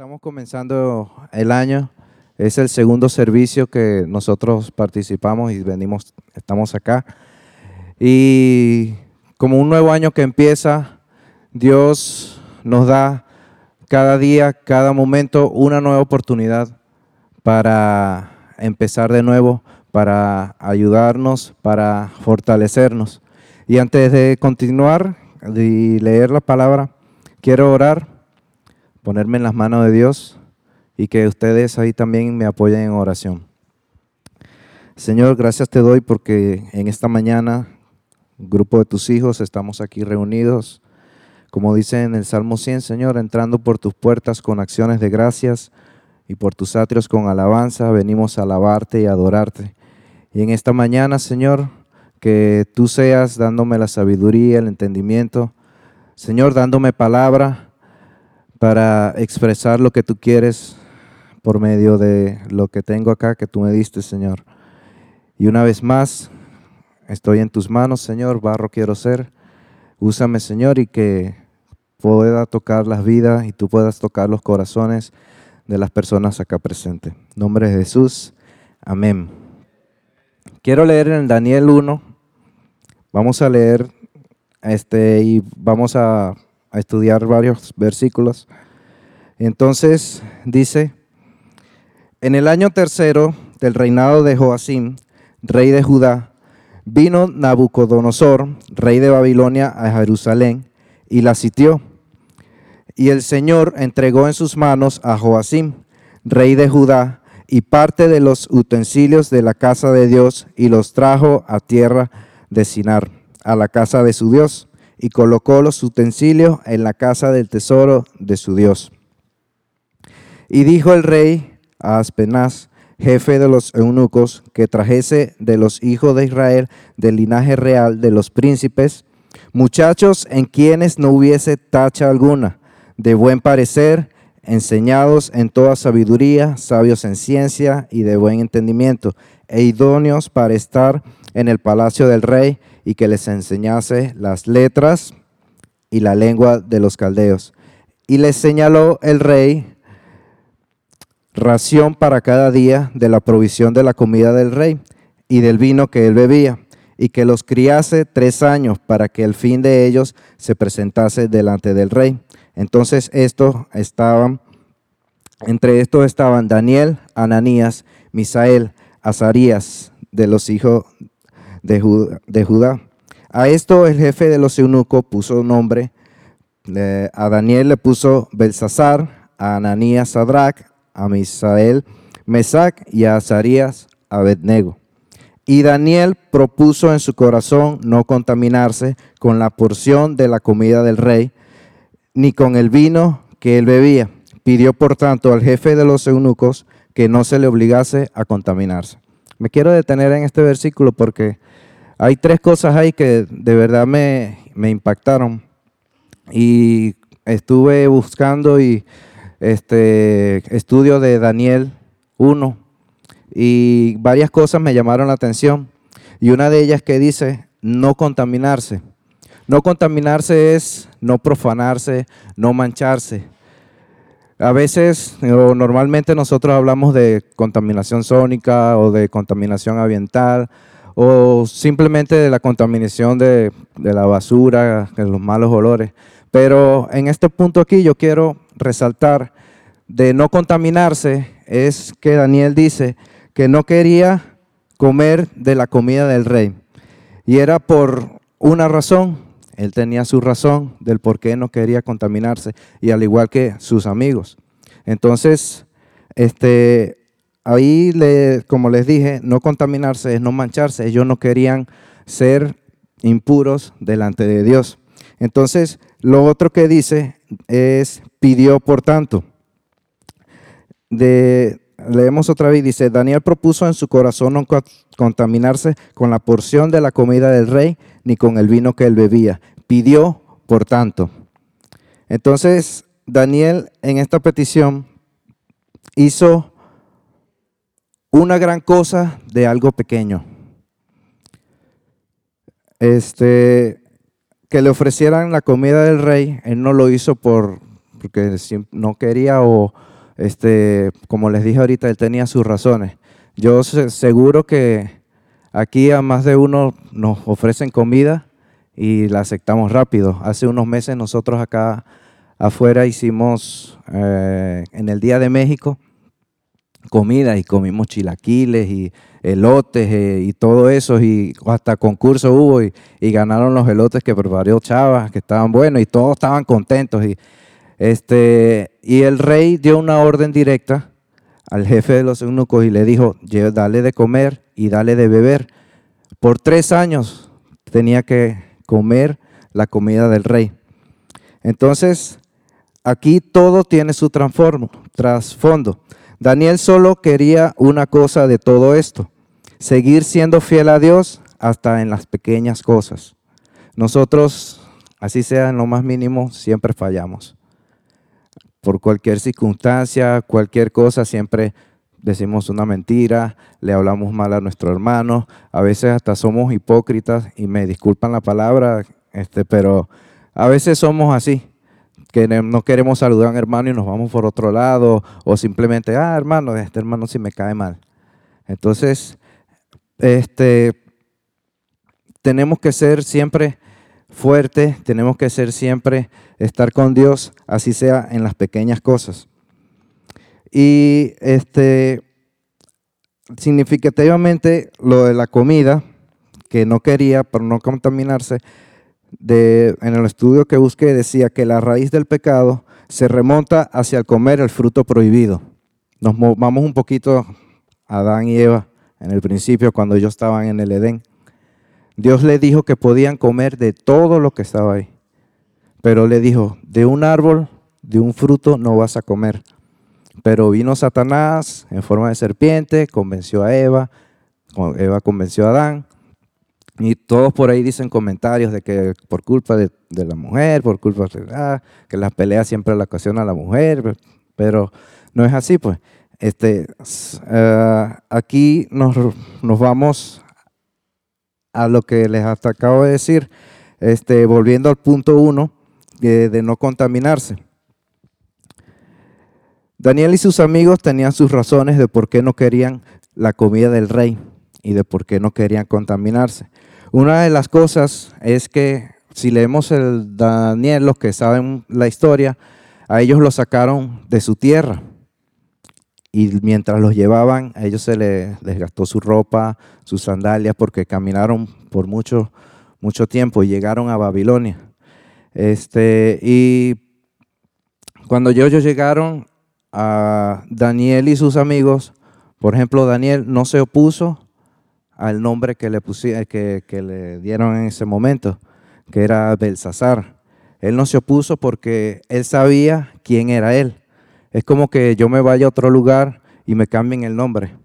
Estamos comenzando el año. Es el segundo servicio que nosotros participamos y venimos, estamos acá. Y como un nuevo año que empieza, Dios nos da cada día, cada momento, una nueva oportunidad para empezar de nuevo, para ayudarnos, para fortalecernos. Y antes de continuar y leer la palabra, quiero orar ponerme en las manos de Dios y que ustedes ahí también me apoyen en oración. Señor, gracias te doy porque en esta mañana, grupo de tus hijos, estamos aquí reunidos, como dice en el Salmo 100, Señor, entrando por tus puertas con acciones de gracias y por tus atrios con alabanza, venimos a alabarte y adorarte. Y en esta mañana, Señor, que tú seas dándome la sabiduría, el entendimiento, Señor, dándome palabra para expresar lo que tú quieres por medio de lo que tengo acá que tú me diste, Señor. Y una vez más, estoy en tus manos, Señor, barro quiero ser. Úsame, Señor, y que pueda tocar las vidas y tú puedas tocar los corazones de las personas acá presentes. En nombre de Jesús, amén. Quiero leer en Daniel 1. Vamos a leer este y vamos a a estudiar varios versículos. Entonces dice, en el año tercero del reinado de Joacim, rey de Judá, vino Nabucodonosor, rey de Babilonia, a Jerusalén y la sitió. Y el Señor entregó en sus manos a Joacim, rey de Judá, y parte de los utensilios de la casa de Dios y los trajo a tierra de Sinar, a la casa de su Dios y colocó los utensilios en la casa del tesoro de su Dios. Y dijo el rey a Aspenaz, jefe de los eunucos, que trajese de los hijos de Israel del linaje real de los príncipes, muchachos en quienes no hubiese tacha alguna, de buen parecer, enseñados en toda sabiduría, sabios en ciencia y de buen entendimiento, e idóneos para estar en el palacio del rey y que les enseñase las letras y la lengua de los caldeos. Y les señaló el rey ración para cada día de la provisión de la comida del rey y del vino que él bebía, y que los criase tres años para que el fin de ellos se presentase delante del rey. Entonces estos estaban, entre estos estaban Daniel, Ananías, Misael, Azarías, de los hijos de Judá, A esto el jefe de los eunucos puso nombre, a Daniel le puso Belsasar, a Ananías Sadrach, a Misael Mesac y a Azarías Abednego. Y Daniel propuso en su corazón no contaminarse con la porción de la comida del rey, ni con el vino que él bebía. Pidió por tanto al jefe de los eunucos que no se le obligase a contaminarse. Me quiero detener en este versículo porque hay tres cosas ahí que de verdad me, impactaron. Y estuve buscando y este estudio de Daniel 1 y varias cosas me llamaron la atención. Y una de ellas que dice no contaminarse. No contaminarse es no profanarse, no mancharse. A veces o normalmente nosotros hablamos de contaminación sónica o de contaminación ambiental o simplemente de la contaminación de, la basura, de los malos olores. Pero en este punto aquí yo quiero resaltar de no contaminarse es que Daniel dice que no quería comer de la comida del rey. Y era por una razón, él tenía su razón del por qué no quería contaminarse, y al igual que sus amigos. Entonces, este, ahí, le, como les dije, no contaminarse es no mancharse. Ellos no querían ser impuros delante de Dios. Entonces, lo otro que dice es, pidió por tanto. De, leemos otra vez, dice, Daniel propuso en su corazón no contaminarse con la porción de la comida del rey, ni con el vino que él bebía. Pidió por tanto. Entonces, Daniel en esta petición hizo una gran cosa de algo pequeño. Este, que le ofrecieran la comida del rey, él no lo hizo por, porque no quería o, Este, como les dije ahorita, él tenía sus razones. Yo seguro que aquí a más de uno nos ofrecen comida y la aceptamos rápido. Hace unos meses nosotros acá afuera hicimos eh, en el Día de México comida y comimos chilaquiles y elotes eh, y todo eso y hasta concurso hubo y, ganaron los elotes que preparó Chava, que estaban buenos y todos estaban contentos y este y el rey dio una orden directa al jefe de los eunucos y le dijo, dale de comer y dale de beber. Por tres años tenía que comer la comida del rey. Entonces, aquí todo tiene su trasfondo. Daniel solo quería una cosa de todo esto, seguir siendo fiel a Dios hasta en las pequeñas cosas. Nosotros, así sea en lo más mínimo, siempre fallamos. Por cualquier circunstancia, cualquier cosa, siempre decimos una mentira, le hablamos mal a nuestro hermano, a veces hasta somos hipócritas y me disculpan la palabra, este, pero a veces somos así que no queremos saludar a un hermano y nos vamos por otro lado, o simplemente, ah, hermano, este hermano sí me cae mal. Entonces, este, tenemos que ser siempre fuertes, tenemos que ser siempre, estar con Dios, así sea en las pequeñas cosas. Y este, significativamente lo de la comida, que no quería por no contaminarse, en el estudio que busqué decía que la raíz del pecado se remonta hacia el comer el fruto prohibido. Nos vamos un poquito a Adán y Eva en el principio cuando ellos estaban en el Edén. Dios le dijo que podían comer de todo lo que estaba ahí. Pero le dijo, de un árbol, de un fruto no vas a comer. Pero vino Satanás en forma de serpiente, convenció a Eva, Eva convenció a Adán, y todos por ahí dicen comentarios de que por culpa de, la mujer, por culpa de ah, que las peleas siempre la ocasiona la mujer, pero no es así, pues. Este, eh, aquí nos, vamos a lo que les hasta acabo de decir, este, volviendo al punto uno de no contaminarse. Daniel y sus amigos tenían sus razones de por qué no querían la comida del rey y de por qué no querían contaminarse. Una de las cosas es que si leemos el Daniel, los que saben la historia, a ellos los sacaron de su tierra. Y mientras los llevaban, a ellos se les desgastó su ropa, sus sandalias, porque caminaron por mucho, mucho tiempo y llegaron a Babilonia. Este, y cuando ellos llegaron a Daniel y sus amigos, por ejemplo, Daniel no se opuso al nombre que le, pusieron, que, que le dieron en ese momento, que era Belsasar. Él no se opuso porque él sabía quién era él. Es como que yo me vaya a otro lugar y me cambien el nombre.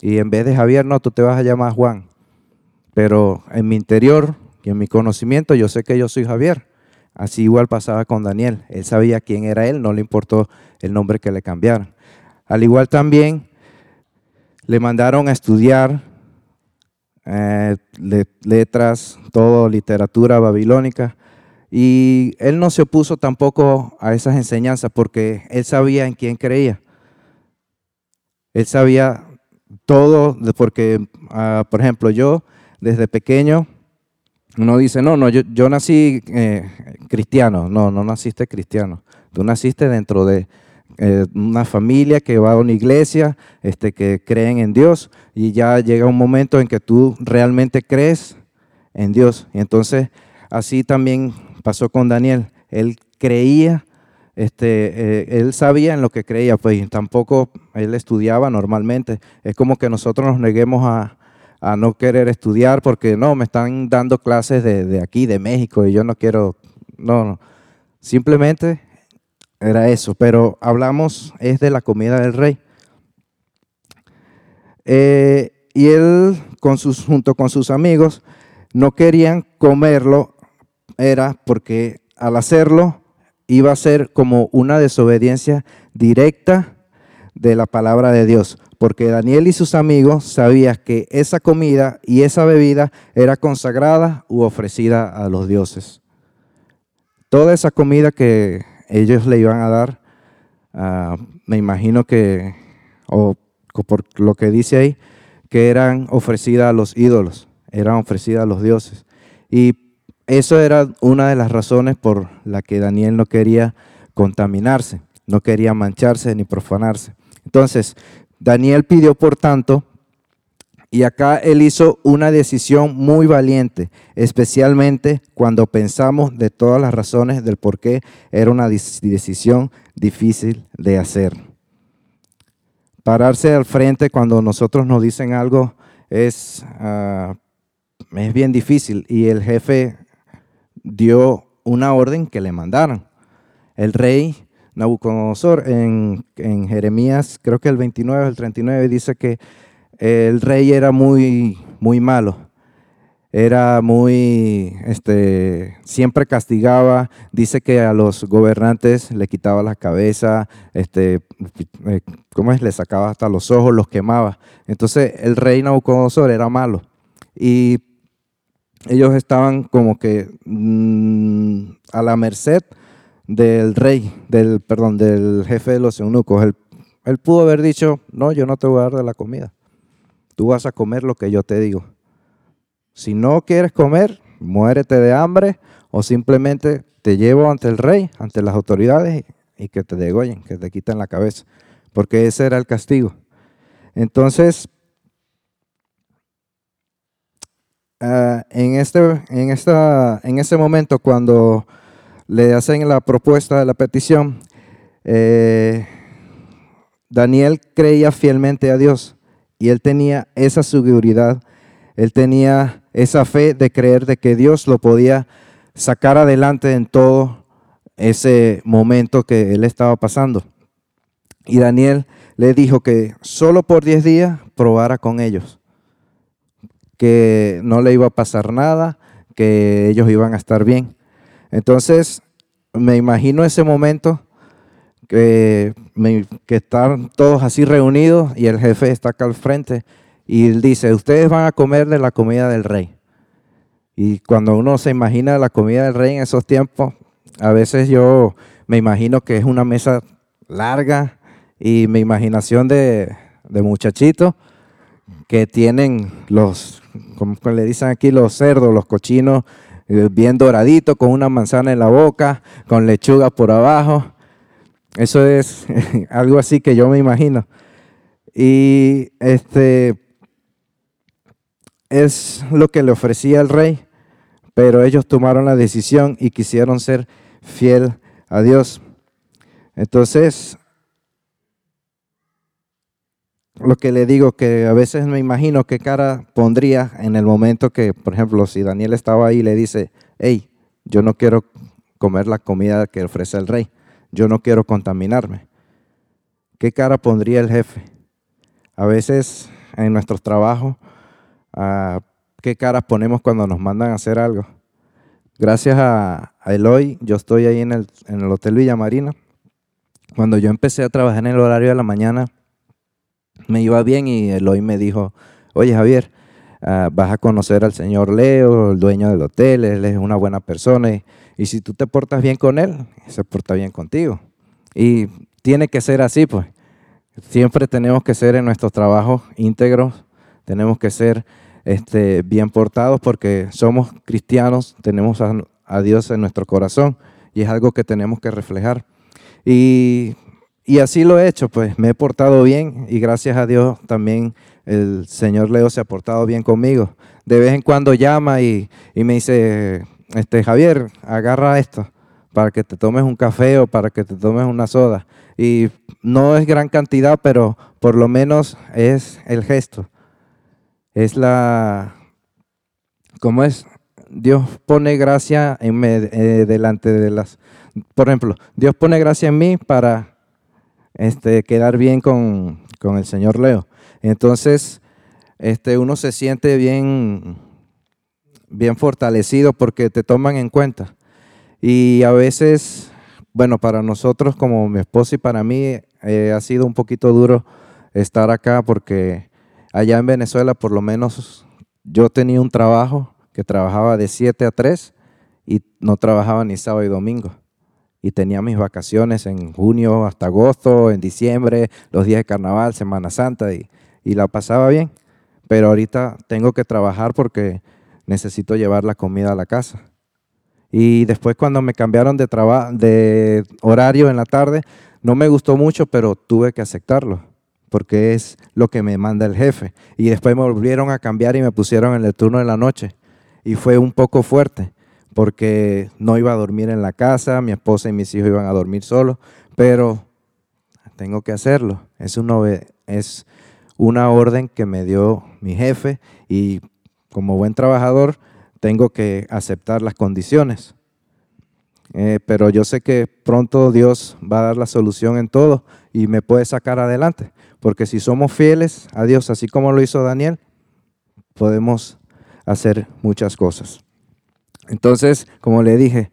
Y en vez de Javier, no, tú te vas a llamar Juan. Pero en mi interior y en mi conocimiento, yo sé que yo soy Javier. Así igual pasaba con Daniel. Él sabía quién era él, no le importó el nombre que le cambiaron. Al igual también le mandaron a estudiar eh, letras, todo literatura babilónica. Y él no se opuso tampoco a esas enseñanzas porque él sabía en quién creía. Él sabía todo, porque, ah, por ejemplo, yo desde pequeño, uno dice, no, no, yo, yo nací eh, cristiano. No, no naciste cristiano. Tú naciste dentro de, eh, una familia que va a una iglesia, este, que creen en Dios y ya llega un momento en que tú realmente crees en Dios. Y entonces así también pasó con Daniel. Él creía, este, eh, él sabía en lo que creía, pues tampoco él estudiaba normalmente. Es como que nosotros nos neguemos a, no querer estudiar porque no, me están dando clases de, de aquí, de México, y yo no quiero, no, no. Simplemente era eso, pero hablamos es de la comida del rey. Eh, y él, con sus, junto con sus amigos, no querían comerlo, era porque al hacerlo iba a ser como una desobediencia directa de la palabra de Dios, porque Daniel y sus amigos sabían que esa comida y esa bebida era consagrada u ofrecida a los dioses. Toda esa comida que ellos le iban a dar, ah, me imagino que, o por lo que dice ahí, que eran ofrecidas a los ídolos, eran ofrecidas a los dioses. Y eso era una de las razones por la que Daniel no quería contaminarse, no quería mancharse ni profanarse. Entonces, Daniel pidió, por tanto, y acá él hizo una decisión muy valiente, especialmente cuando pensamos de todas las razones del por qué era una decisión difícil de hacer. Pararse al frente cuando nosotros nos dicen algo es, ah, es bien difícil y el jefe dio una orden que le mandaran. El rey Nabucodonosor en, en Jeremías, creo que el 29, el 39, dice que el rey era muy, muy malo. Era muy, este, siempre castigaba, dice que a los gobernantes le quitaba la cabeza, este, eh, ¿cómo es? Le sacaba hasta los ojos, los quemaba. Entonces el rey Nabucodonosor era malo. Y ellos estaban como que mm, a la merced del rey, del, perdón, del jefe de los eunucos. Él, él pudo haber dicho, no, yo no te voy a dar de la comida. Tú vas a comer lo que yo te digo. Si no quieres comer, muérete de hambre o simplemente te llevo ante el rey, ante las autoridades y, que te degollen, que te quiten la cabeza. Porque ese era el castigo. Entonces, ah, en, este, en, esta, en ese momento cuando le hacen la propuesta de la petición, eh, Daniel creía fielmente a Dios y él tenía esa seguridad, él tenía esa fe de creer de que Dios lo podía sacar adelante en todo ese momento que él estaba pasando. Y Daniel le dijo que solo por 10 días probara con ellos, que no le iba a pasar nada, que ellos iban a estar bien. Entonces, me imagino ese momento que, que están todos así reunidos y el jefe está acá al frente y dice, ustedes van a comer de la comida del rey. Y cuando uno se imagina la comida del rey en esos tiempos, a veces yo me imagino que es una mesa larga y mi imaginación de, de muchachitos que tienen los, como le dicen aquí, los cerdos, los cochinos eh, bien doraditos, con una manzana en la boca, con lechuga por abajo. Eso es algo así que yo me imagino. Y este es lo que le ofrecía el rey, pero ellos tomaron la decisión y quisieron ser fiel a Dios. Entonces, lo que le digo que a veces me imagino qué cara pondría en el momento que, por ejemplo, si Daniel estaba ahí y le dice, hey, yo no quiero comer la comida que ofrece el rey, yo no quiero contaminarme. ¿Qué cara pondría el jefe? A veces en nuestros trabajos, ah, ¿qué caras ponemos cuando nos mandan a hacer algo? Gracias a, Eloy, yo estoy ahí en el, en el Hotel Villa Marina. Cuando yo empecé a trabajar en el horario de la mañana, me iba bien y Eloy me dijo, oye Javier, ah, vas a conocer al señor Leo, el dueño del hotel, él es una buena persona y, y, si tú te portas bien con él, se porta bien contigo. Y tiene que ser así, pues. Siempre tenemos que ser en nuestros trabajos íntegros, tenemos que ser este, bien portados porque somos cristianos, tenemos a, Dios en nuestro corazón y es algo que tenemos que reflejar. Y así lo he hecho, pues me he portado bien y gracias a Dios también el Señor Leo se ha portado bien conmigo. De vez en cuando llama y, me dice, este, Javier, agarra esto para que te tomes un café o para que te tomes una soda. Y no es gran cantidad, pero por lo menos es el gesto. Es la, ¿cómo es? Dios pone gracia en me, eh, delante de las, por ejemplo, Dios pone gracia en mí para este, quedar bien con, el señor Leo. Entonces, este, uno se siente bien, bien fortalecido porque te toman en cuenta. Y a veces, bueno, para nosotros como mi esposa y para mí eh, ha sido un poquito duro estar acá porque allá en Venezuela por lo menos yo tenía un trabajo que trabajaba de 7 a 3 y no trabajaba ni sábado y domingo. y tenía mis vacaciones en junio hasta agosto, en diciembre, los días de carnaval, Semana Santa y, y la pasaba bien. Pero ahorita tengo que trabajar porque necesito llevar la comida a la casa. Y después cuando me cambiaron de, horario en la tarde, no me gustó mucho, pero tuve que aceptarlo, porque es lo que me manda el jefe. Y después me volvieron a cambiar y me pusieron en el turno de la noche. Y fue un poco fuerte, porque no iba a dormir en la casa, mi esposa y mis hijos iban a dormir solos, pero tengo que hacerlo. Es una, es una orden que me dio mi jefe y como buen trabajador tengo que aceptar las condiciones. Eh, pero yo sé que pronto Dios va a dar la solución en todo y me puede sacar adelante. Porque si somos fieles a Dios, así como lo hizo Daniel, podemos hacer muchas cosas. Entonces, como le dije,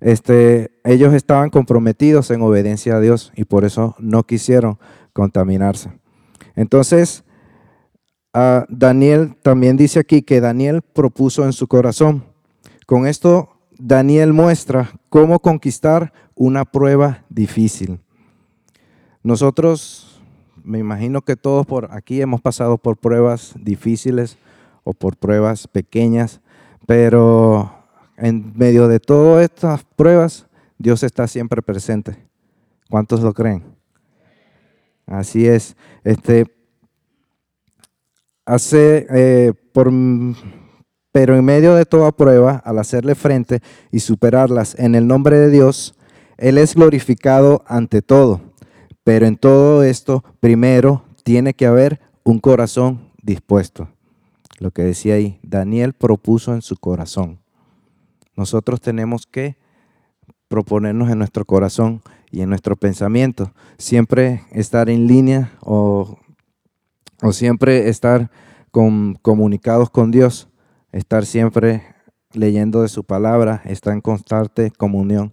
este, ellos estaban comprometidos en obediencia a Dios y por eso no quisieron contaminarse. Entonces, Daniel también dice aquí que Daniel propuso en su corazón. Con esto, Daniel muestra cómo conquistar una prueba difícil. Nosotros, me imagino que todos por aquí hemos pasado por pruebas difíciles o por pruebas pequeñas, pero en medio de todas estas pruebas, Dios está siempre presente. ¿Cuántos lo creen? Así es. Este, hace, eh, por, pero en medio de toda prueba, al hacerle frente y superarlas en el nombre de Dios, Él es glorificado ante todo. Pero en todo esto, primero tiene que haber un corazón dispuesto. Lo que decía ahí, Daniel propuso en su corazón. Nosotros tenemos que proponernos en nuestro corazón y en nuestro pensamiento, siempre estar en línea o o siempre estar con, comunicados con Dios, estar siempre leyendo de su palabra, estar en constante comunión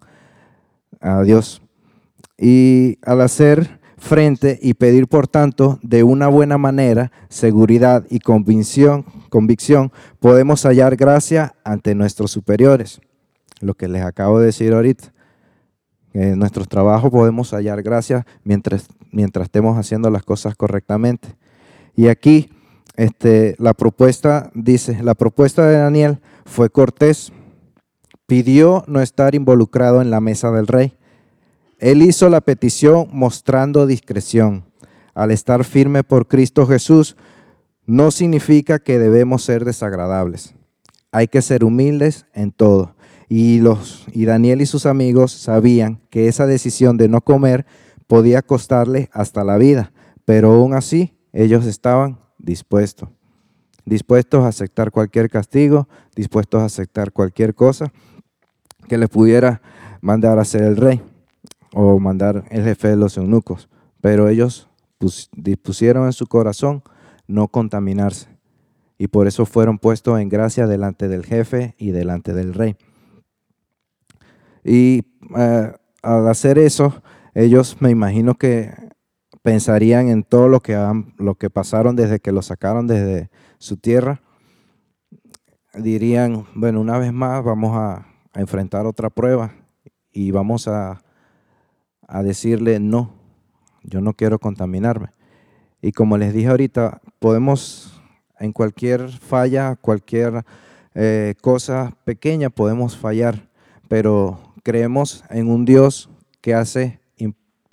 a Dios. Y al hacer frente y pedir, por tanto, de una buena manera, seguridad y convicción, convicción, podemos hallar gracia ante nuestros superiores. Lo que les acabo de decir ahorita. En nuestros trabajos podemos hallar gracia mientras, mientras estemos haciendo las cosas correctamente. Y aquí este, la propuesta dice, la propuesta de Daniel fue cortés, pidió no estar involucrado en la mesa del rey. Él hizo la petición mostrando discreción. Al estar firme por Cristo Jesús, no significa que debemos ser desagradables. Hay que ser humildes en todo. Y, los, y Daniel y sus amigos sabían que esa decisión de no comer podía costarle hasta la vida, pero aún así ellos estaban dispuestos, dispuestos a aceptar cualquier castigo, dispuestos a aceptar cualquier cosa que les pudiera mandar a hacer el rey o mandar el jefe de los eunucos. Pero ellos dispusieron en su corazón no contaminarse y por eso fueron puestos en gracia delante del jefe y delante del rey. Y eh, al hacer eso, ellos me imagino que pensarían en todo lo que, lo que pasaron desde que lo sacaron desde su tierra. Dirían, bueno, una vez más vamos a, enfrentar otra prueba y vamos a, a decirle, no, yo no quiero contaminarme. Y como les dije ahorita, podemos en cualquier falla, cualquier eh, cosa pequeña, podemos fallar, pero creemos en un Dios que hace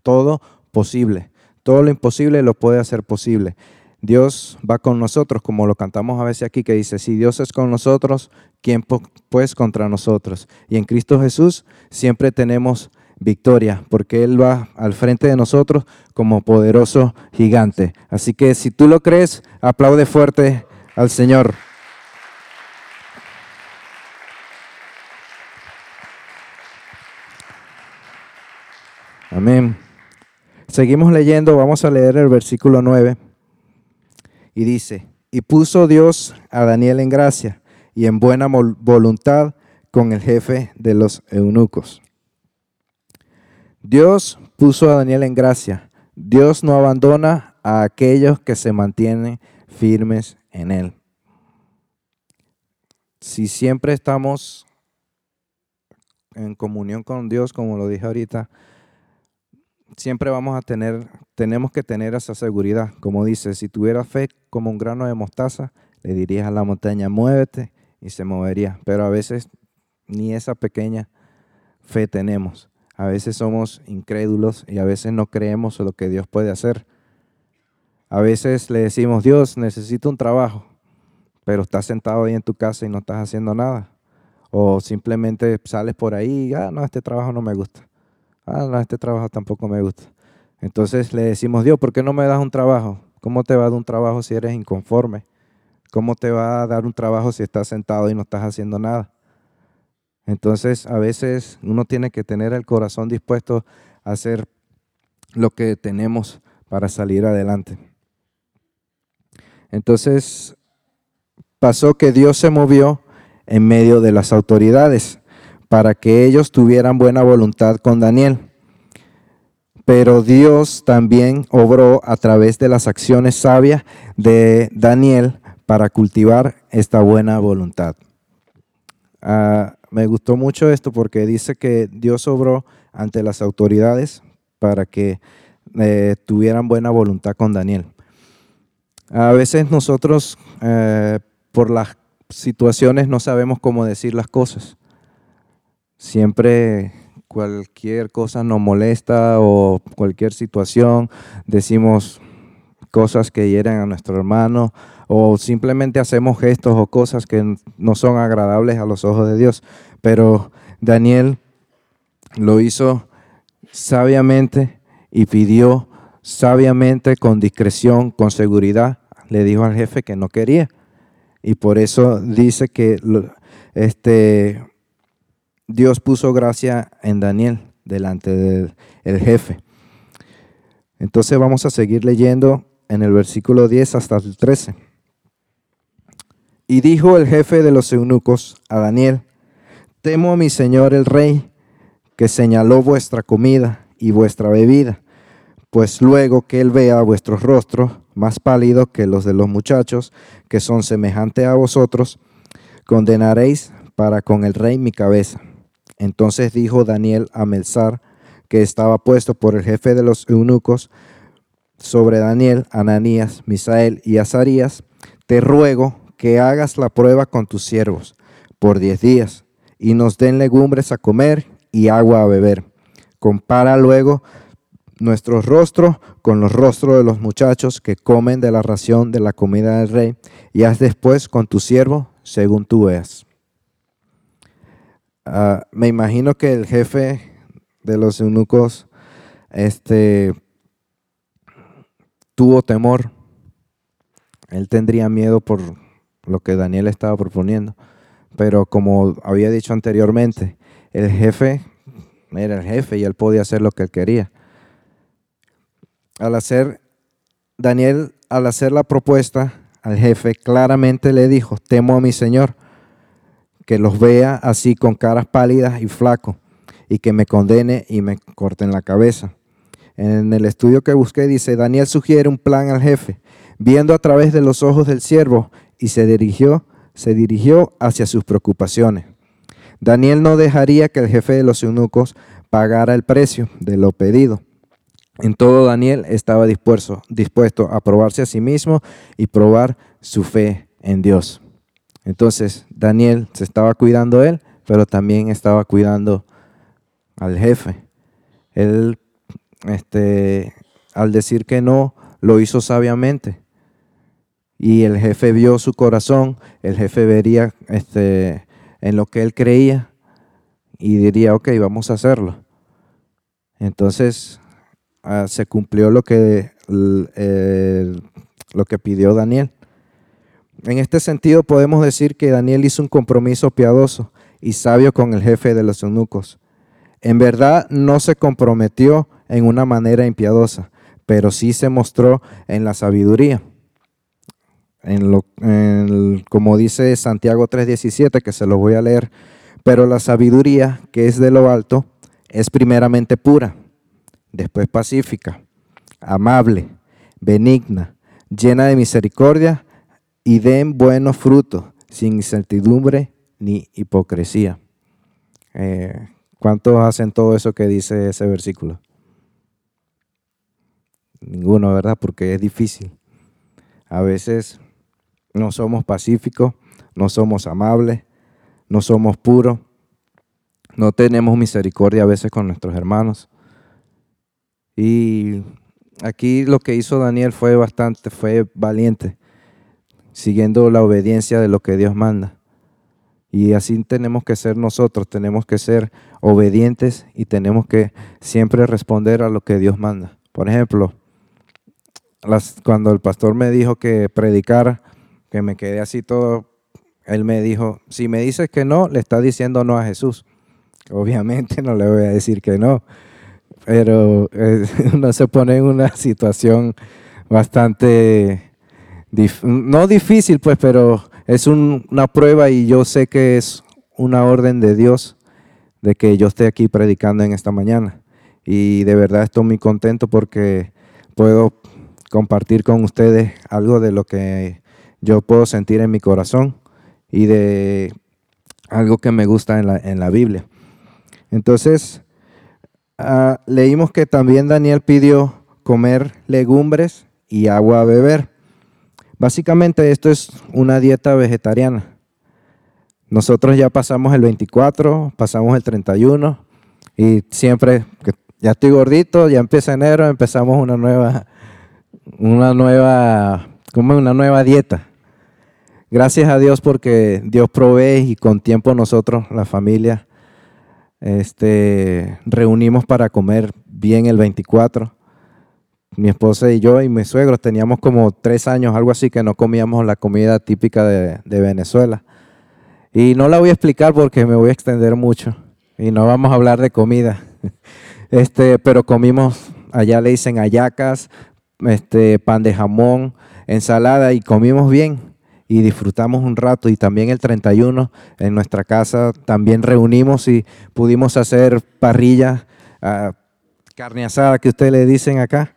todo posible. Todo lo imposible lo puede hacer posible. Dios va con nosotros, como lo cantamos a veces aquí, que dice, si Dios es con nosotros, ¿quién pues contra nosotros? Y en Cristo Jesús siempre tenemos victoria, porque Él va al frente de nosotros como poderoso gigante. Así que si tú lo crees, aplaude fuerte al Señor. Amén. Seguimos leyendo, vamos a leer el versículo 9. Y dice, y puso Dios a Daniel en gracia y en buena voluntad con el jefe de los eunucos. Dios puso a Daniel en gracia. Dios no abandona a aquellos que se mantienen firmes en Él. Si siempre estamos en comunión con Dios, como lo dije ahorita, siempre vamos a tener, tenemos que tener esa seguridad. Como dice, si tuviera fe como un grano de mostaza, le dirías a la montaña, muévete y se movería. Pero a veces ni esa pequeña fe tenemos. A veces somos incrédulos y a veces no creemos lo que Dios puede hacer. A veces le decimos, Dios, necesito un trabajo, pero estás sentado ahí en tu casa y no estás haciendo nada. O simplemente sales por ahí y, ah, no, este trabajo no me gusta. Ah, no, este trabajo tampoco me gusta. Entonces le decimos, Dios, ¿por qué no me das un trabajo? ¿Cómo te va a dar un trabajo si eres inconforme? ¿Cómo te va a dar un trabajo si estás sentado y no estás haciendo nada? Entonces, a veces uno tiene que tener el corazón dispuesto a hacer lo que tenemos para salir adelante. Entonces, pasó que Dios se movió en medio de las autoridades para que ellos tuvieran buena voluntad con Daniel. Pero Dios también obró a través de las acciones sabias de Daniel para cultivar esta buena voluntad. Ah, me gustó mucho esto porque dice que Dios obró ante las autoridades para que eh, tuvieran buena voluntad con Daniel. A veces nosotros, eh, por las situaciones, no sabemos cómo decir las cosas. Siempre cualquier cosa nos molesta o cualquier situación, decimos cosas que hieren a nuestro hermano o simplemente hacemos gestos o cosas que no son agradables a los ojos de Dios. Pero Daniel lo hizo sabiamente y pidió sabiamente, con discreción, con seguridad. Le dijo al jefe que no quería. Y por eso dice que este, Dios puso gracia en Daniel delante del jefe. Entonces vamos a seguir leyendo en el versículo 10 hasta el 13. Y dijo el jefe de los eunucos a Daniel, temo a mi señor el rey, que señaló vuestra comida y vuestra bebida, pues luego que él vea vuestros rostros más pálidos que los de los muchachos, que son semejantes a vosotros, condenaréis para con el rey mi cabeza. Entonces dijo Daniel a Melzar, que estaba puesto por el jefe de los eunucos, sobre Daniel, Ananías, Misael y Azarías, te ruego que hagas la prueba con tus siervos por diez días y nos den legumbres a comer y agua a beber. Compara luego nuestros rostros con los rostros de los muchachos que comen de la ración de la comida del rey y haz después con tu siervo según tú veas. Ah, me imagino que el jefe de los eunucos este, tuvo temor. Él tendría miedo por lo que Daniel estaba proponiendo. Pero como había dicho anteriormente, el jefe era el jefe y él podía hacer lo que él quería. Al hacer, Daniel, al hacer la propuesta al jefe, claramente le dijo, temo a mi Señor, que los vea así con caras pálidas y flacos, y que me condene y me corten la cabeza. En el estudio que busqué dice, Daniel sugiere un plan al jefe, viendo a través de los ojos del siervo y se dirigió, se dirigió hacia sus preocupaciones. Daniel no dejaría que el jefe de los eunucos pagara el precio de lo pedido. En todo Daniel estaba dispuesto, dispuesto a probarse a sí mismo y probar su fe en Dios. Entonces Daniel se estaba cuidando él, pero también estaba cuidando al jefe. Él, este, al decir que no, lo hizo sabiamente y el jefe vio su corazón, el jefe vería este, en lo que él creía y diría, ok, vamos a hacerlo. Entonces ah, se cumplió lo que, lo que pidió Daniel. En este sentido podemos decir que Daniel hizo un compromiso piadoso y sabio con el jefe de los eunucos. En verdad no se comprometió en una manera impiadosa, pero sí se mostró en la sabiduría como dice Santiago 3:17, que se lo voy a leer, pero la sabiduría que es de lo alto es primeramente pura, después pacífica, amable, benigna, llena de misericordia y den buenos frutos, sin incertidumbre ni hipocresía. Eh, ¿Cuántos hacen todo eso que dice ese versículo? Ninguno, ¿verdad? Porque es difícil. A veces no somos pacíficos, no somos amables, no somos puros, no tenemos misericordia a veces con nuestros hermanos. Y aquí lo que hizo Daniel fue bastante, fue valiente, siguiendo la obediencia de lo que Dios manda. Y así tenemos que ser nosotros, tenemos que ser obedientes y tenemos que siempre responder a lo que Dios manda. Por ejemplo, cuando el pastor me dijo que predicara, que me quedé así todo, él me dijo, si me dices que no, le está diciendo no a Jesús. Obviamente no le voy a decir que no, pero eh, uno se pone en una situación bastante, no difícil pues, pero es una prueba y yo sé que es una orden de Dios de que yo esté aquí predicando en esta mañana. Y de verdad estoy muy contento porque puedo compartir con ustedes algo de lo que yo puedo sentir en mi corazón y de algo que me gusta en la, en la Biblia. Entonces, ah, leímos que también Daniel pidió comer legumbres y agua a beber. Básicamente esto es una dieta vegetariana. Nosotros ya pasamos el 24, pasamos el 31 y siempre, ya estoy gordito, ya empieza enero, empezamos una nueva, una nueva, como una nueva dieta. Gracias a Dios porque Dios provee y con tiempo nosotros, la familia, este, reunimos para comer bien el 24. Mi esposa y yo y mis suegros teníamos como tres años, algo así, que no comíamos la comida típica de, Venezuela. Y no la voy a explicar porque me voy a extender mucho y no vamos a hablar de comida. Este, pero comimos, allá le dicen ayacas, este, pan de jamón, ensalada y comimos bien y disfrutamos un rato y también el 31 en nuestra casa también reunimos y pudimos hacer parrilla, ah, carne asada que ustedes le dicen acá.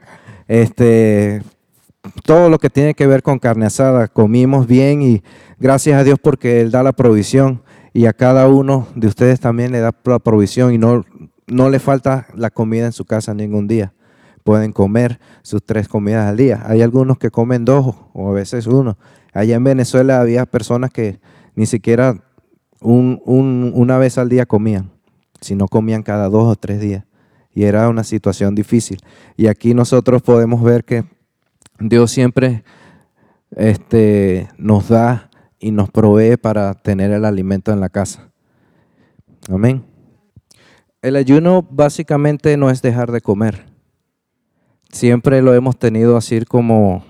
Este, todo lo que tiene que ver con carne asada, comimos bien y gracias a Dios porque Él da la provisión y a cada uno de ustedes también le da la provisión y no, no le falta la comida en su casa ningún día. Pueden comer sus tres comidas al día. Hay algunos que comen dos o a veces uno Allá en Venezuela había personas que ni siquiera una vez al día comían, sino comían cada dos o tres días. Y era una situación difícil. Y aquí nosotros podemos ver que Dios siempre este, nos da y nos provee para tener el alimento en la casa. Amén. El ayuno básicamente no es dejar de comer. Siempre lo hemos tenido así como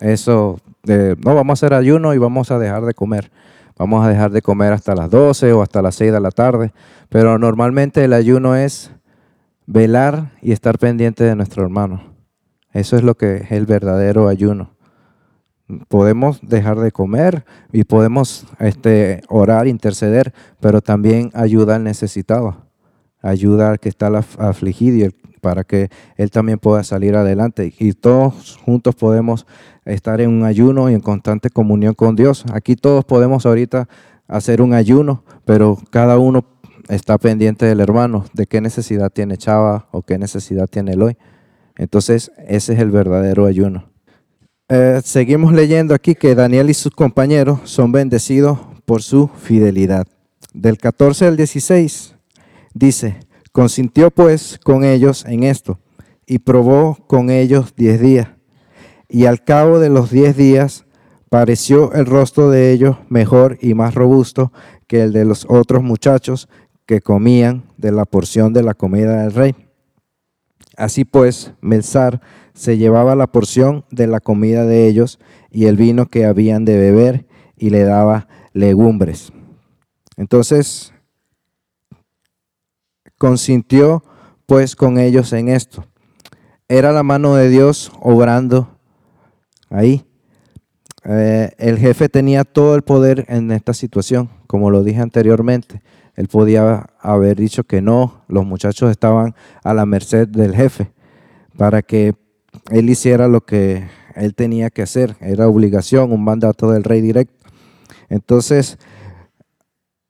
eso no, vamos a hacer ayuno y vamos a dejar de comer. Vamos a dejar de comer hasta las 12 o hasta las 6 de la tarde. Pero normalmente el ayuno es velar y estar pendiente de nuestro hermano. Eso es lo que es el verdadero ayuno. Podemos dejar de comer y podemos este, orar, interceder, pero también ayuda al necesitado, ayuda al que está afligido para que él también pueda salir adelante. Y todos juntos podemos estar en un ayuno y en constante comunión con Dios. Aquí todos podemos ahorita hacer un ayuno, pero cada uno está pendiente del hermano, de qué necesidad tiene Chava o qué necesidad tiene Eloy. Entonces, ese es el verdadero ayuno. Eh, seguimos leyendo aquí que Daniel y sus compañeros son bendecidos por su fidelidad. Del 14 al 16 dice, consintió pues con ellos en esto y probó con ellos diez días y al cabo de los diez días pareció el rostro de ellos mejor y más robusto que el de los otros muchachos que comían de la porción de la comida del rey. Así pues, Melzar se llevaba la porción de la comida de ellos y el vino que habían de beber y le daba legumbres. Entonces, consintió pues con ellos en esto. Era la mano de Dios obrando ahí. Eh, el jefe tenía todo el poder en esta situación, como lo dije anteriormente. Él podía haber dicho que no, los muchachos estaban a la merced del jefe para que él hiciera lo que él tenía que hacer. Era obligación, un mandato del rey directo. Entonces,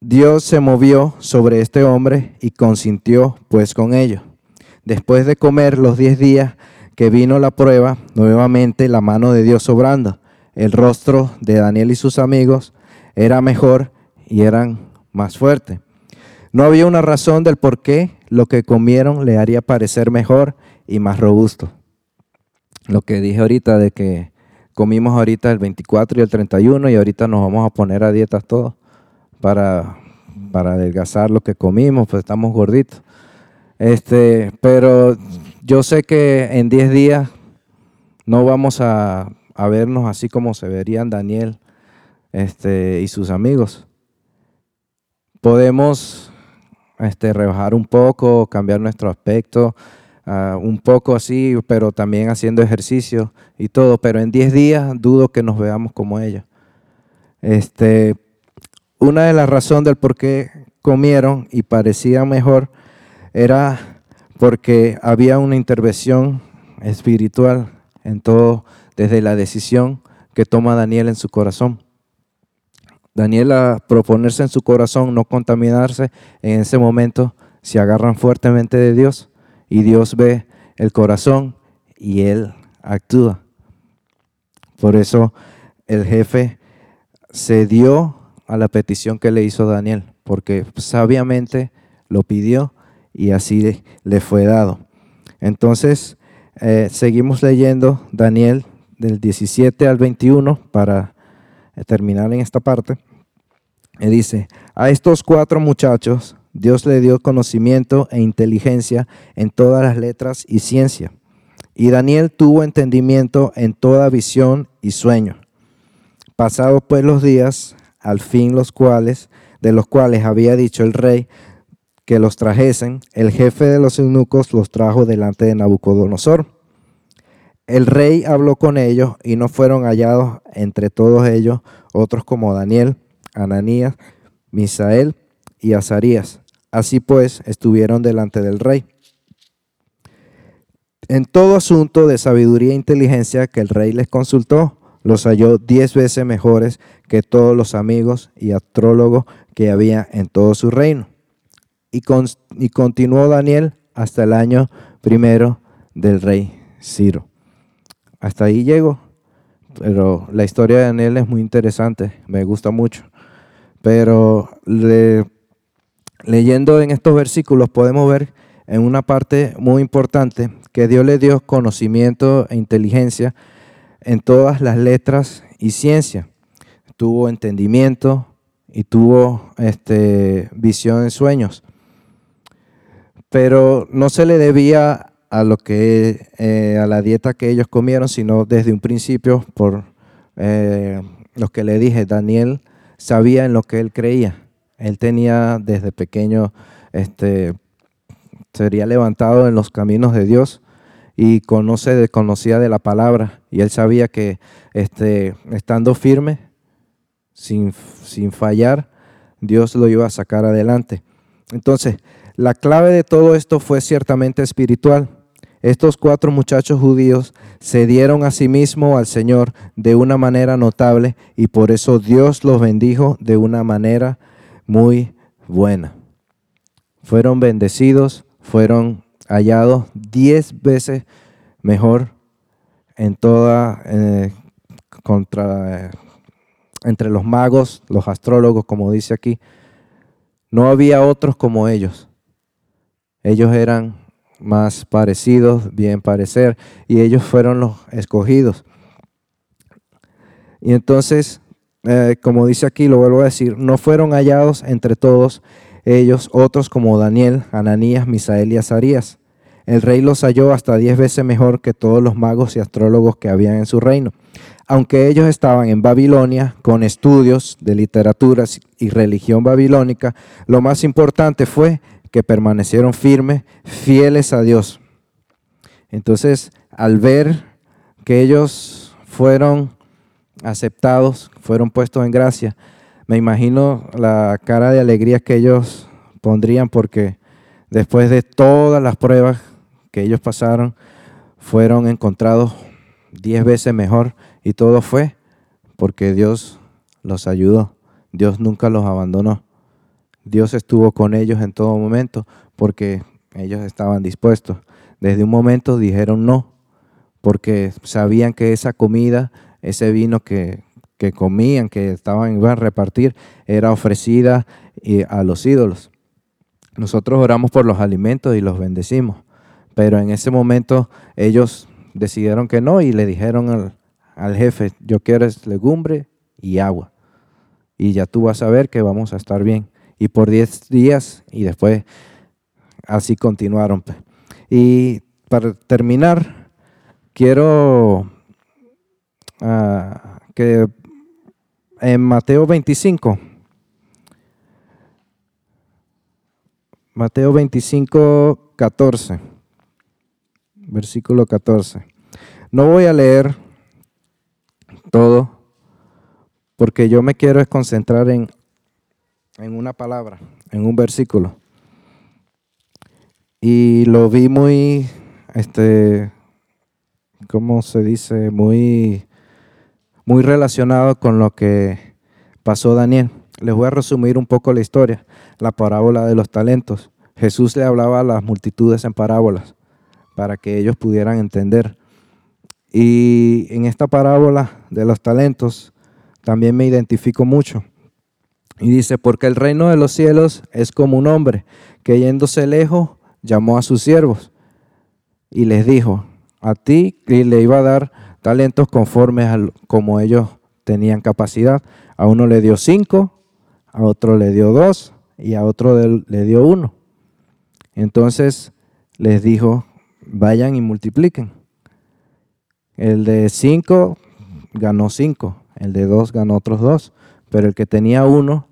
Dios se movió sobre este hombre y consintió pues con ello. Después de comer los diez días que vino la prueba, nuevamente la mano de Dios obrando. El rostro de Daniel y sus amigos era mejor y eran más fuertes. No había una razón del por qué lo que comieron le haría parecer mejor y más robusto. Lo que dije ahorita de que comimos ahorita el 24 y el 31 y ahorita nos vamos a poner a dietas todos para, para adelgazar lo que comimos, pues estamos gorditos. Este, pero yo sé que en 10 días no vamos a, a, vernos así como se verían Daniel este, y sus amigos. Podemos este, rebajar un poco, cambiar nuestro aspecto, uh, un poco así, pero también haciendo ejercicio y todo. Pero en 10 días dudo que nos veamos como ellos. Este, una de las razones del por qué comieron y parecía mejor era porque había una intervención espiritual en todo, desde la decisión que toma Daniel en su corazón. Daniel a proponerse en su corazón no contaminarse, en ese momento se agarran fuertemente de Dios y Dios ve el corazón y él actúa. Por eso el jefe se dio a la petición que le hizo Daniel, porque sabiamente lo pidió y así le fue dado. Entonces, eh, seguimos leyendo Daniel del 17 al 21 para terminar en esta parte. Y dice, a estos cuatro muchachos Dios le dio conocimiento e inteligencia en todas las letras y ciencia. Y Daniel tuvo entendimiento en toda visión y sueño. Pasados pues los días, al fin los cuales, de los cuales había dicho el rey que los trajesen, el jefe de los eunucos los trajo delante de Nabucodonosor. El rey habló con ellos y no fueron hallados entre todos ellos otros como Daniel, Ananías, Misael y Azarías. Así pues, estuvieron delante del rey. En todo asunto de sabiduría e inteligencia que el rey les consultó, los halló diez veces mejores que todos los amigos y astrólogos que había en todo su reino. Y, y continuó Daniel hasta el año primero del rey Ciro. Hasta ahí llego, pero la historia de Daniel es muy interesante, me gusta mucho. Pero leyendo en estos versículos podemos ver en una parte muy importante que Dios le dio conocimiento e inteligencia en todas las letras y ciencia. Tuvo entendimiento y tuvo este, visión en sueños. Pero no se le debía a lo que eh, a la dieta que ellos comieron, sino desde un principio por eh, lo que le dije, Daniel sabía en lo que él creía. Él tenía desde pequeño, este, sería levantado en los caminos de Dios y conoce, conocía de la palabra y él sabía que este, estando firme, sin, sin fallar, Dios lo iba a sacar adelante. Entonces, la clave de todo esto fue ciertamente espiritual. Estos cuatro muchachos judíos se dieron a sí mismos al Señor de una manera notable y por eso Dios los bendijo de una manera muy buena. Fueron bendecidos, fueron hallados diez veces mejor en toda eh, contra entre los magos, los astrólogos, como dice aquí. No había otros como ellos. Ellos eran más parecidos, bien parecer, y ellos fueron los escogidos. Y entonces, eh, como dice aquí, lo vuelvo a decir, no fueron hallados entre todos ellos otros como Daniel, Ananías, Misael y Azarías. El rey los halló hasta diez veces mejor que todos los magos y astrólogos que habían en su reino. Aunque ellos estaban en Babilonia con estudios de literaturas y religión babilónica, lo más importante fue que permanecieron firmes, fieles a Dios. Entonces, al ver que ellos fueron aceptados, fueron puestos en gracia, me imagino la cara de alegría que ellos pondrían porque después de todas las pruebas que ellos pasaron, fueron encontrados diez veces mejor y todo fue porque Dios los ayudó. Dios nunca los abandonó. Dios estuvo con ellos en todo momento porque ellos estaban dispuestos. Desde un momento dijeron no, porque sabían que esa comida, ese vino que, comían, que estaban iban a repartir, era ofrecida eh, a los ídolos. Nosotros oramos por los alimentos y los bendecimos, pero en ese momento ellos decidieron que no y le dijeron al, al jefe, yo quiero legumbre y agua. Y ya tú vas a ver que vamos a estar bien y por 10 días y después así continuaron. Y para terminar, quiero ah, que en Mateo 25, Mateo 25, 14, versículo 14. No voy a leer todo porque yo me quiero concentrar en en una palabra, en un versículo. Y lo vi muy, este, ¿cómo se dice? Muy, muy relacionado con lo que pasó Daniel. Les voy a resumir un poco la historia, la parábola de los talentos. Jesús le hablaba a las multitudes en parábolas para que ellos pudieran entender. Y en esta parábola de los talentos también me identifico mucho y dice, porque el reino de los cielos es como un hombre que yéndose lejos llamó a sus siervos y les dijo, a ti y le iba a dar talentos conformes a como ellos tenían capacidad. A uno le dio cinco, a otro le dio dos y a otro le dio uno. Entonces les dijo, vayan y multipliquen. El de cinco ganó cinco, el de dos ganó otros dos pero el que tenía uno,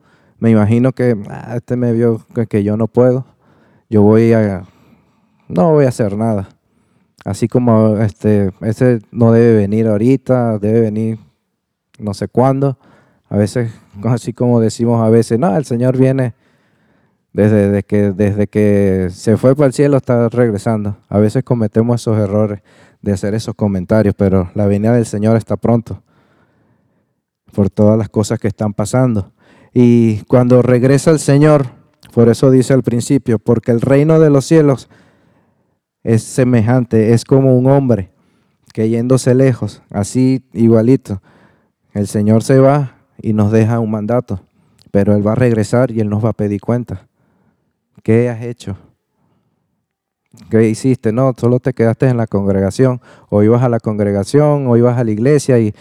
me imagino que ah, este me vio que, yo no puedo, yo voy a, no voy a hacer nada. Así como este, ese no debe venir ahorita, debe venir no sé cuándo. A veces, así como decimos a veces, no, el Señor viene desde, que, desde que se fue para el cielo, está regresando. A veces cometemos esos errores de hacer esos comentarios, pero la venida del Señor está pronto por todas las cosas que están pasando. Y cuando regresa el Señor, por eso dice al principio, porque el reino de los cielos es semejante, es como un hombre que yéndose lejos, así igualito, el Señor se va y nos deja un mandato, pero Él va a regresar y Él nos va a pedir cuenta. ¿Qué has hecho? ¿Qué hiciste? No, solo te quedaste en la congregación, o ibas a la congregación, o ibas a la iglesia y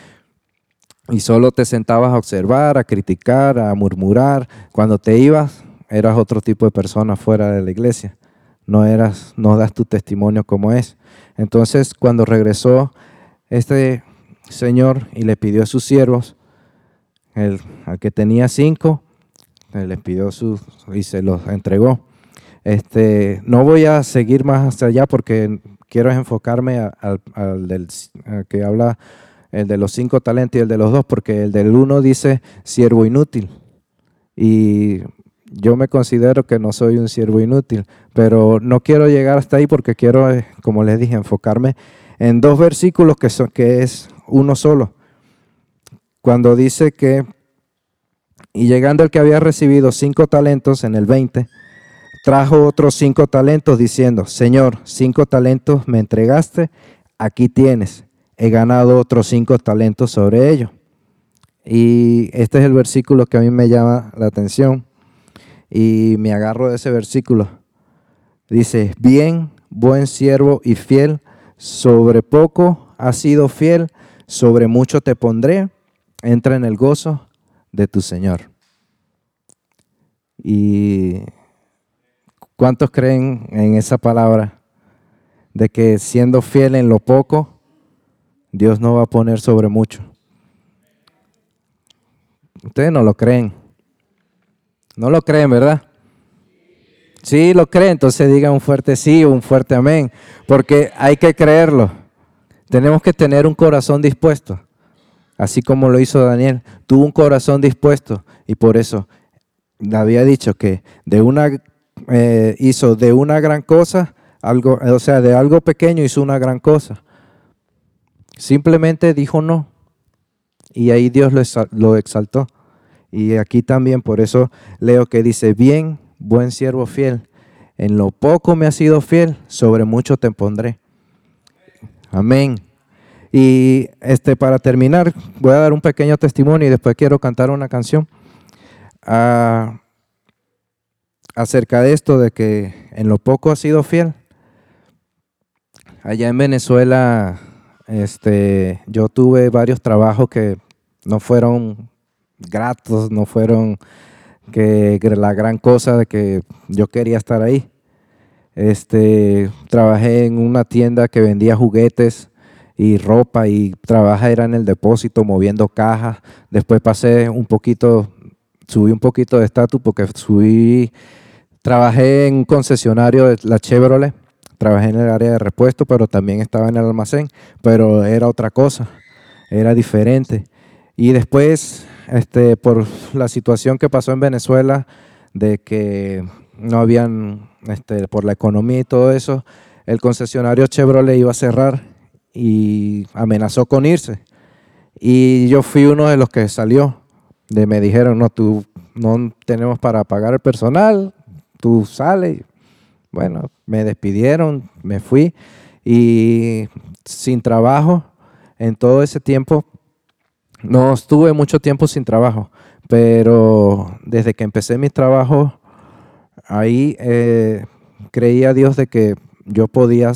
y solo te sentabas a observar, a criticar, a murmurar. Cuando te ibas, eras otro tipo de persona fuera de la iglesia. No eras, no das tu testimonio como es. Entonces, cuando regresó este señor y le pidió a sus siervos, el, al que tenía cinco, le pidió sus y se los entregó. Este, no voy a seguir más hasta allá porque quiero enfocarme al, del que habla el de los cinco talentos y el de los dos, porque el del uno dice siervo inútil. Y yo me considero que no soy un siervo inútil, pero no quiero llegar hasta ahí porque quiero, eh, como les dije, enfocarme en dos versículos que, son, que es uno solo. Cuando dice que, y llegando el que había recibido cinco talentos en el 20, trajo otros cinco talentos diciendo, Señor, cinco talentos me entregaste, aquí tienes he ganado otros cinco talentos sobre ellos. Y este es el versículo que a mí me llama la atención y me agarro de ese versículo. Dice, bien, buen siervo y fiel, sobre poco has sido fiel, sobre mucho te pondré, entra en el gozo de tu Señor. ¿Y cuántos creen en esa palabra? De que siendo fiel en lo poco, Dios no va a poner sobre mucho. Ustedes no lo creen. No lo creen, ¿verdad? Sí, lo creen, entonces digan un fuerte sí o un fuerte amén, porque hay que creerlo. Tenemos que tener un corazón dispuesto, así como lo hizo Daniel. Tuvo un corazón dispuesto y por eso había dicho que de una eh, hizo de una gran cosa algo, o sea, de algo pequeño hizo una gran cosa. Simplemente dijo no. Y ahí Dios lo exaltó. Y aquí también por eso leo que dice, bien, buen siervo fiel, en lo poco me has sido fiel, sobre mucho te pondré. Amén. Y este, para terminar, voy a dar un pequeño testimonio y después quiero cantar una canción ah, acerca de esto, de que en lo poco has sido fiel. Allá en Venezuela, este, yo tuve varios trabajos que no fueron gratos, no fueron que, la gran cosa de que yo quería estar ahí. Este, trabajé en una tienda que vendía juguetes y ropa y trabajé era en el depósito moviendo cajas. Después pasé un poquito, subí un poquito de estatus porque subí, trabajé en un concesionario de la Chevrolet, trabajé en el área de repuesto, pero también estaba en el almacén, pero era otra cosa, era diferente. Y después este, por la situación que pasó en Venezuela, de que no habían, este, por la economía y todo eso, el concesionario Chevrolet iba a cerrar y amenazó con irse. Y yo fui uno de los que salió. De, me dijeron, no, tú no tenemos para pagar el personal, tú sales. Bueno, me despidieron, me fui y sin trabajo en todo ese tiempo no estuve mucho tiempo sin trabajo, pero desde que empecé mi trabajo, ahí eh, creía Dios de que yo podía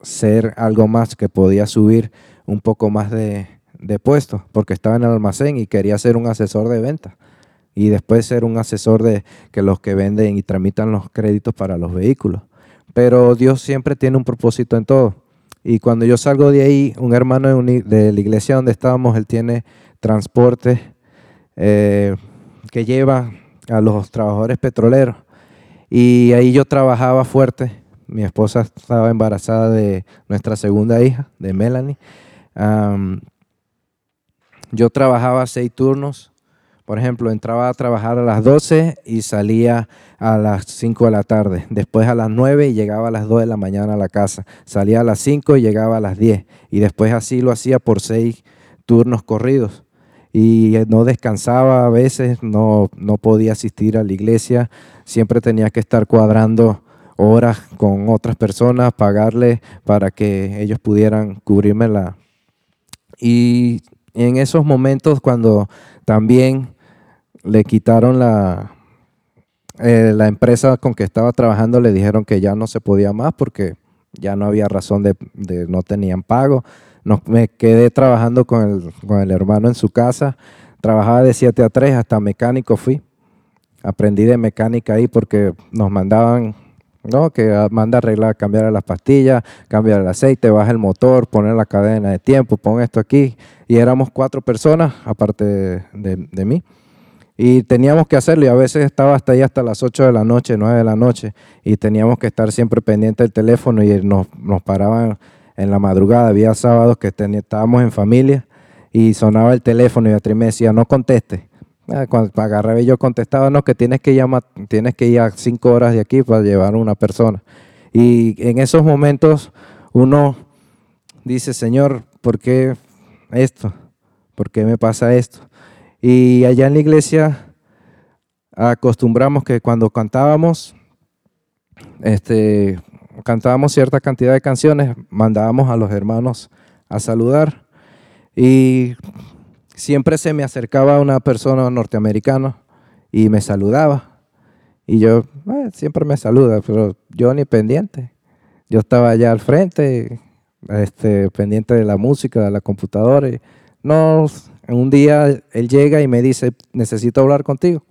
ser algo más, que podía subir un poco más de, de puesto, porque estaba en el almacén y quería ser un asesor de venta y después ser un asesor de que los que venden y tramitan los créditos para los vehículos. Pero Dios siempre tiene un propósito en todo. Y cuando yo salgo de ahí, un hermano de la iglesia donde estábamos, él tiene transporte eh, que lleva a los trabajadores petroleros. Y ahí yo trabajaba fuerte. Mi esposa estaba embarazada de nuestra segunda hija, de Melanie. yo trabajaba seis turnos. Por ejemplo, entraba a trabajar a las 12 y salía a las 5 de la tarde. Después a las 9 y llegaba a las 2 de la mañana a la casa. Salía a las 5 y llegaba a las 10. Y después así lo hacía por seis turnos corridos y no descansaba a veces, no, no podía asistir a la iglesia, siempre tenía que estar cuadrando horas con otras personas, pagarle para que ellos pudieran cubrirme la... Y en esos momentos cuando también le quitaron la, eh, la empresa con que estaba trabajando, le dijeron que ya no se podía más porque ya no había razón de, no tenían pago me quedé trabajando con el, hermano en su casa. Trabajaba de 7 a 3, hasta mecánico fui. Aprendí de mecánica ahí porque nos mandaban, ¿no? Que manda arreglar, cambiar las pastillas, cambiar el aceite, baja el motor, poner la cadena de tiempo, pon esto aquí. Y éramos cuatro personas, aparte de mí. Y teníamos que hacerlo y a veces estaba hasta ahí hasta las 8 de la noche, 9 de la noche y teníamos que estar siempre pendiente del teléfono y nos, nos paraban en la madrugada, había sábados que estábamos en familia y sonaba el teléfono y Beatriz me decía, no conteste. Ah, cuando agarraba y yo contestaba, no, que tienes que, llamar, tienes que ir a cinco horas de aquí para llevar a una persona. Y en esos momentos uno dice, Señor, ¿por qué esto? ¿Por qué me pasa esto? Y allá en la iglesia acostumbramos que cuando cantábamos, este, cantábamos cierta cantidad de canciones, mandábamos a los hermanos a saludar y siempre se me acercaba una persona norteamericana y me saludaba. Y yo, eh, siempre me saluda, pero yo ni pendiente. Yo estaba allá al frente, este, pendiente de la música, de la computadora. Y no, un día él llega y me dice, necesito hablar contigo.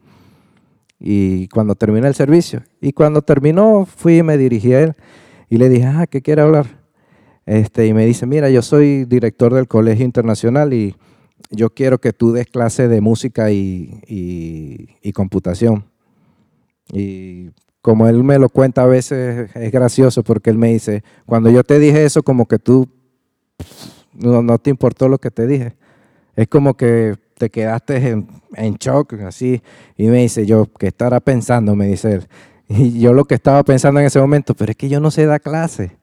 Y cuando termina el servicio, y cuando terminó, fui y me dirigí a él y le dije, ah, ¿qué quiere hablar? Este, y me dice, mira, yo soy director del Colegio Internacional y yo quiero que tú des clase de música y, y, computación. Y como él me lo cuenta a veces es gracioso porque él me dice, cuando yo te dije eso, como que tú no, no te importó lo que te dije. Es como que te quedaste en, shock, así. Y me dice, yo, ¿qué estará pensando? Me dice él. Y yo lo que estaba pensando en ese momento, pero es que yo no sé dar clase.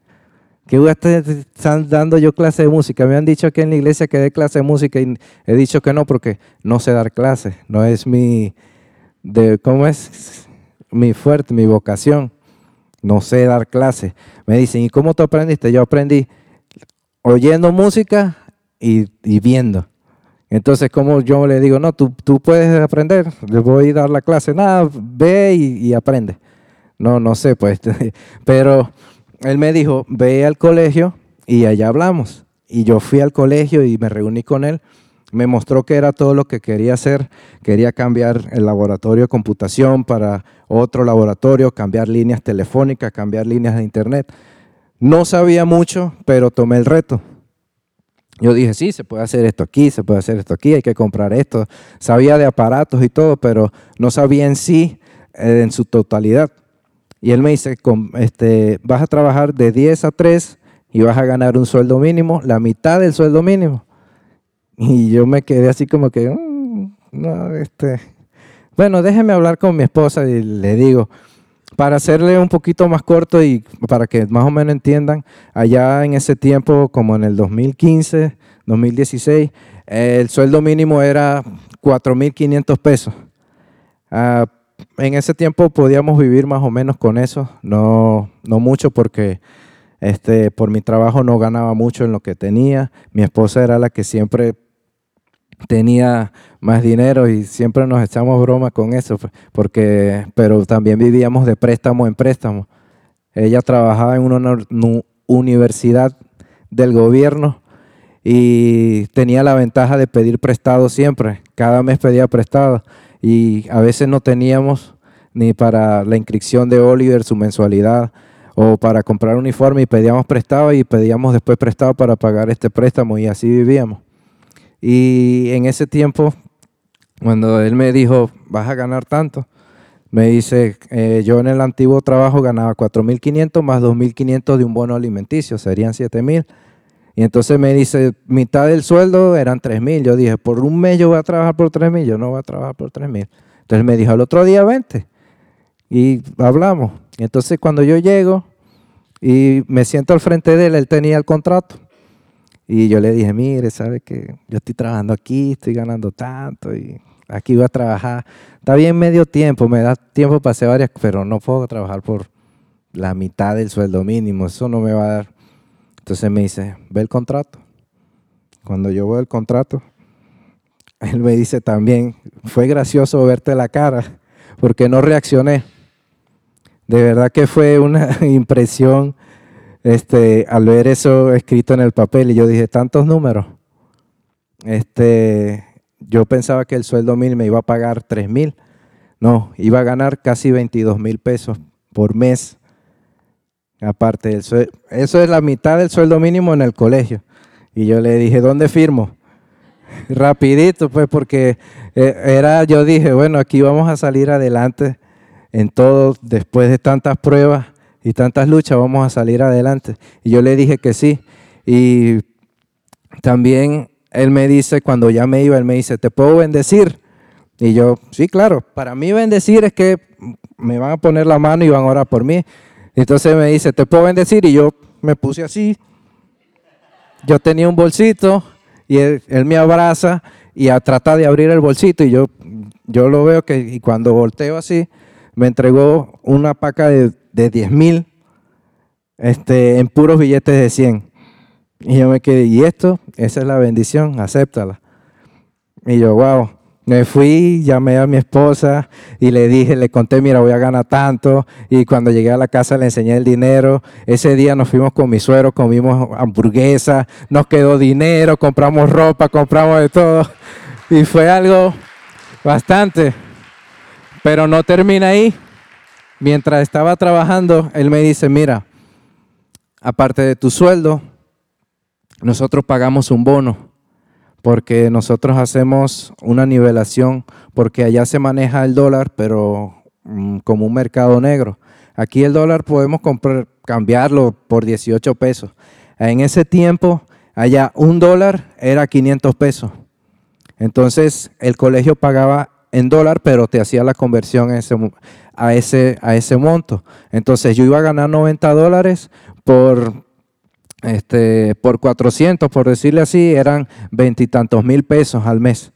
¿Qué voy a estar dando yo clase de música? Me han dicho que en la iglesia que dé clase de música y he dicho que no porque no sé dar clase. No es mi, de, ¿cómo es? Mi fuerte, mi vocación. No sé dar clase. Me dicen, ¿y cómo tú aprendiste? Yo aprendí oyendo música y, viendo. Entonces, como yo le digo, no, tú, tú puedes aprender, le voy a dar la clase, nada, ve y aprende. No, no sé, pues, pero él me dijo, ve al colegio y allá hablamos. Y yo fui al colegio y me reuní con él. Me mostró que era todo lo que quería hacer. Quería cambiar el laboratorio de computación para otro laboratorio, cambiar líneas telefónicas, cambiar líneas de internet. No sabía mucho, pero tomé el reto. Yo dije, sí, se puede hacer esto aquí, se puede hacer esto aquí, hay que comprar esto. Sabía de aparatos y todo, pero no sabía en sí, eh, en su totalidad. Y él me dice, este, vas a trabajar de 10 a 3 y vas a ganar un sueldo mínimo, la mitad del sueldo mínimo. Y yo me quedé así como que, mm, no, este, bueno, déjeme hablar con mi esposa y le digo, para hacerle un poquito más corto y para que más o menos entiendan, allá en ese tiempo, como en el 2015, 2016, el sueldo mínimo era 4.500 pesos. Uh, en ese tiempo podíamos vivir más o menos con eso, no, no mucho porque este, por mi trabajo no ganaba mucho en lo que tenía. Mi esposa era la que siempre tenía más dinero y siempre nos echamos broma con eso, pues, porque, pero también vivíamos de préstamo en préstamo. Ella trabajaba en una universidad del gobierno y tenía la ventaja de pedir prestado siempre. Cada mes pedía prestado y a veces no teníamos ni para la inscripción de Oliver su mensualidad o para comprar uniforme y pedíamos prestado y pedíamos después prestado para pagar este préstamo y así vivíamos. Y en ese tiempo, cuando él me dijo, vas a ganar tanto, me dice, eh, yo en el antiguo trabajo ganaba 4.500 más 2.500 de un bono alimenticio, serían 7.000. Y entonces me dice, mitad del sueldo eran 3 mil. Yo dije, por un mes yo voy a trabajar por 3 mil, yo no voy a trabajar por 3 mil. Entonces me dijo, al otro día 20. Y hablamos. Entonces cuando yo llego y me siento al frente de él, él tenía el contrato. Y yo le dije, mire, sabe que yo estoy trabajando aquí, estoy ganando tanto y aquí voy a trabajar. Está bien medio tiempo, me da tiempo para hacer varias, pero no puedo trabajar por la mitad del sueldo mínimo, eso no me va a dar entonces me dice, ve el contrato. Cuando yo veo el contrato, él me dice también, fue gracioso verte la cara, porque no reaccioné. De verdad que fue una impresión este, al ver eso escrito en el papel y yo dije, tantos números. Este, yo pensaba que el sueldo mil me iba a pagar tres mil. No, iba a ganar casi 22 mil pesos por mes Aparte, eso es la mitad del sueldo mínimo en el colegio. Y yo le dije, ¿dónde firmo? Rapidito, pues, porque eh, era, yo dije, bueno, aquí vamos a salir adelante en todo, después de tantas pruebas y tantas luchas, vamos a salir adelante. Y yo le dije que sí. Y también él me dice, cuando ya me iba, él me dice, ¿te puedo bendecir? Y yo, sí, claro, para mí bendecir es que me van a poner la mano y van a orar por mí. Entonces me dice, ¿te puedo bendecir? Y yo me puse así. Yo tenía un bolsito y él, me abraza y a tratar de abrir el bolsito y yo, yo lo veo que y cuando volteo así, me entregó una paca de, de 10 mil este, en puros billetes de 100. Y yo me quedé, ¿y esto? Esa es la bendición, acéptala. Y yo, wow. Me fui, llamé a mi esposa y le dije, le conté, mira, voy a ganar tanto. Y cuando llegué a la casa le enseñé el dinero. Ese día nos fuimos con mi suero, comimos hamburguesa, nos quedó dinero, compramos ropa, compramos de todo. Y fue algo bastante. Pero no termina ahí. Mientras estaba trabajando, él me dice, mira, aparte de tu sueldo, nosotros pagamos un bono porque nosotros hacemos una nivelación, porque allá se maneja el dólar, pero mm, como un mercado negro. Aquí el dólar podemos comprar, cambiarlo por 18 pesos. En ese tiempo, allá un dólar era 500 pesos. Entonces, el colegio pagaba en dólar, pero te hacía la conversión a ese, a ese monto. Entonces, yo iba a ganar 90 dólares por este, por 400, por decirle así, eran veintitantos mil pesos al mes.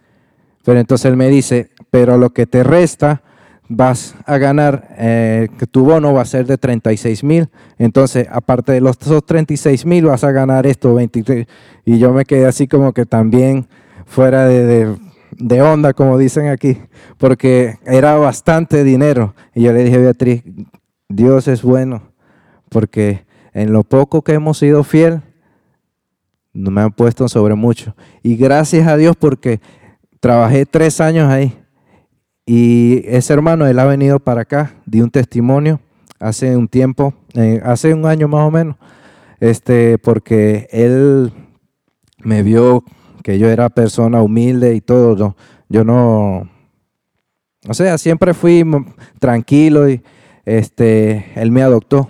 Pero entonces él me dice, pero lo que te resta vas a ganar, eh, que tu bono va a ser de 36 mil. Entonces, aparte de los esos 36 mil, vas a ganar esto, 23. Y yo me quedé así como que también fuera de, onda, como dicen aquí, porque era bastante dinero. Y yo le dije, Beatriz, Dios es bueno, porque en lo poco que hemos sido fiel, no me han puesto sobre mucho. Y gracias a Dios porque trabajé tres años ahí y ese hermano, él ha venido para acá, di un testimonio hace un tiempo, eh, hace un año más o menos, este, porque él me vio que yo era persona humilde y todo, yo, no, o sea, siempre fui tranquilo y este, él me adoptó.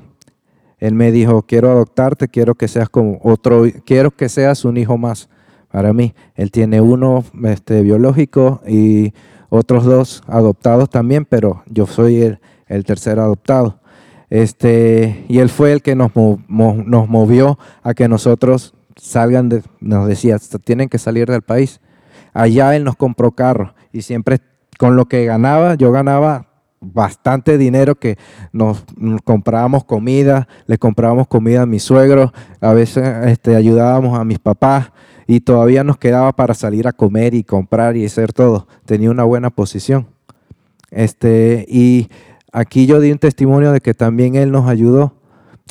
Él me dijo, quiero adoptarte, quiero que seas como otro, quiero que seas un hijo más para mí. Él tiene uno este, biológico y otros dos adoptados también, pero yo soy el, el tercer adoptado. Este, y él fue el que nos movió a que nosotros salgan, de, nos decía, tienen que salir del país. Allá él nos compró carro y siempre con lo que ganaba, yo ganaba bastante dinero que nos, comprábamos comida, le comprábamos comida a mis suegros, a veces este, ayudábamos a mis papás y todavía nos quedaba para salir a comer y comprar y hacer todo. Tenía una buena posición. Este, y aquí yo di un testimonio de que también él nos ayudó.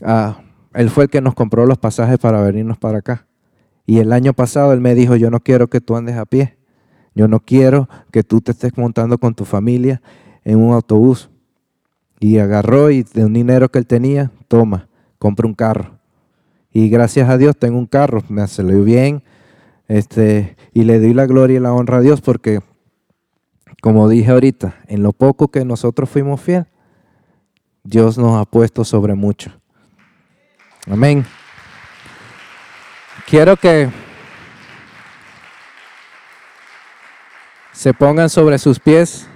A, él fue el que nos compró los pasajes para venirnos para acá. Y el año pasado él me dijo, yo no quiero que tú andes a pie. Yo no quiero que tú te estés montando con tu familia en un autobús. Y agarró y de un dinero que él tenía, toma, compra un carro. Y gracias a Dios tengo un carro, me salió bien, este, y le doy la gloria y la honra a Dios porque, como dije ahorita, en lo poco que nosotros fuimos fiel, Dios nos ha puesto sobre mucho. Amén. Quiero que se pongan sobre sus pies.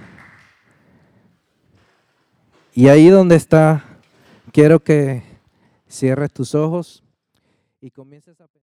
Y ahí donde está, quiero que cierres tus ojos y comiences a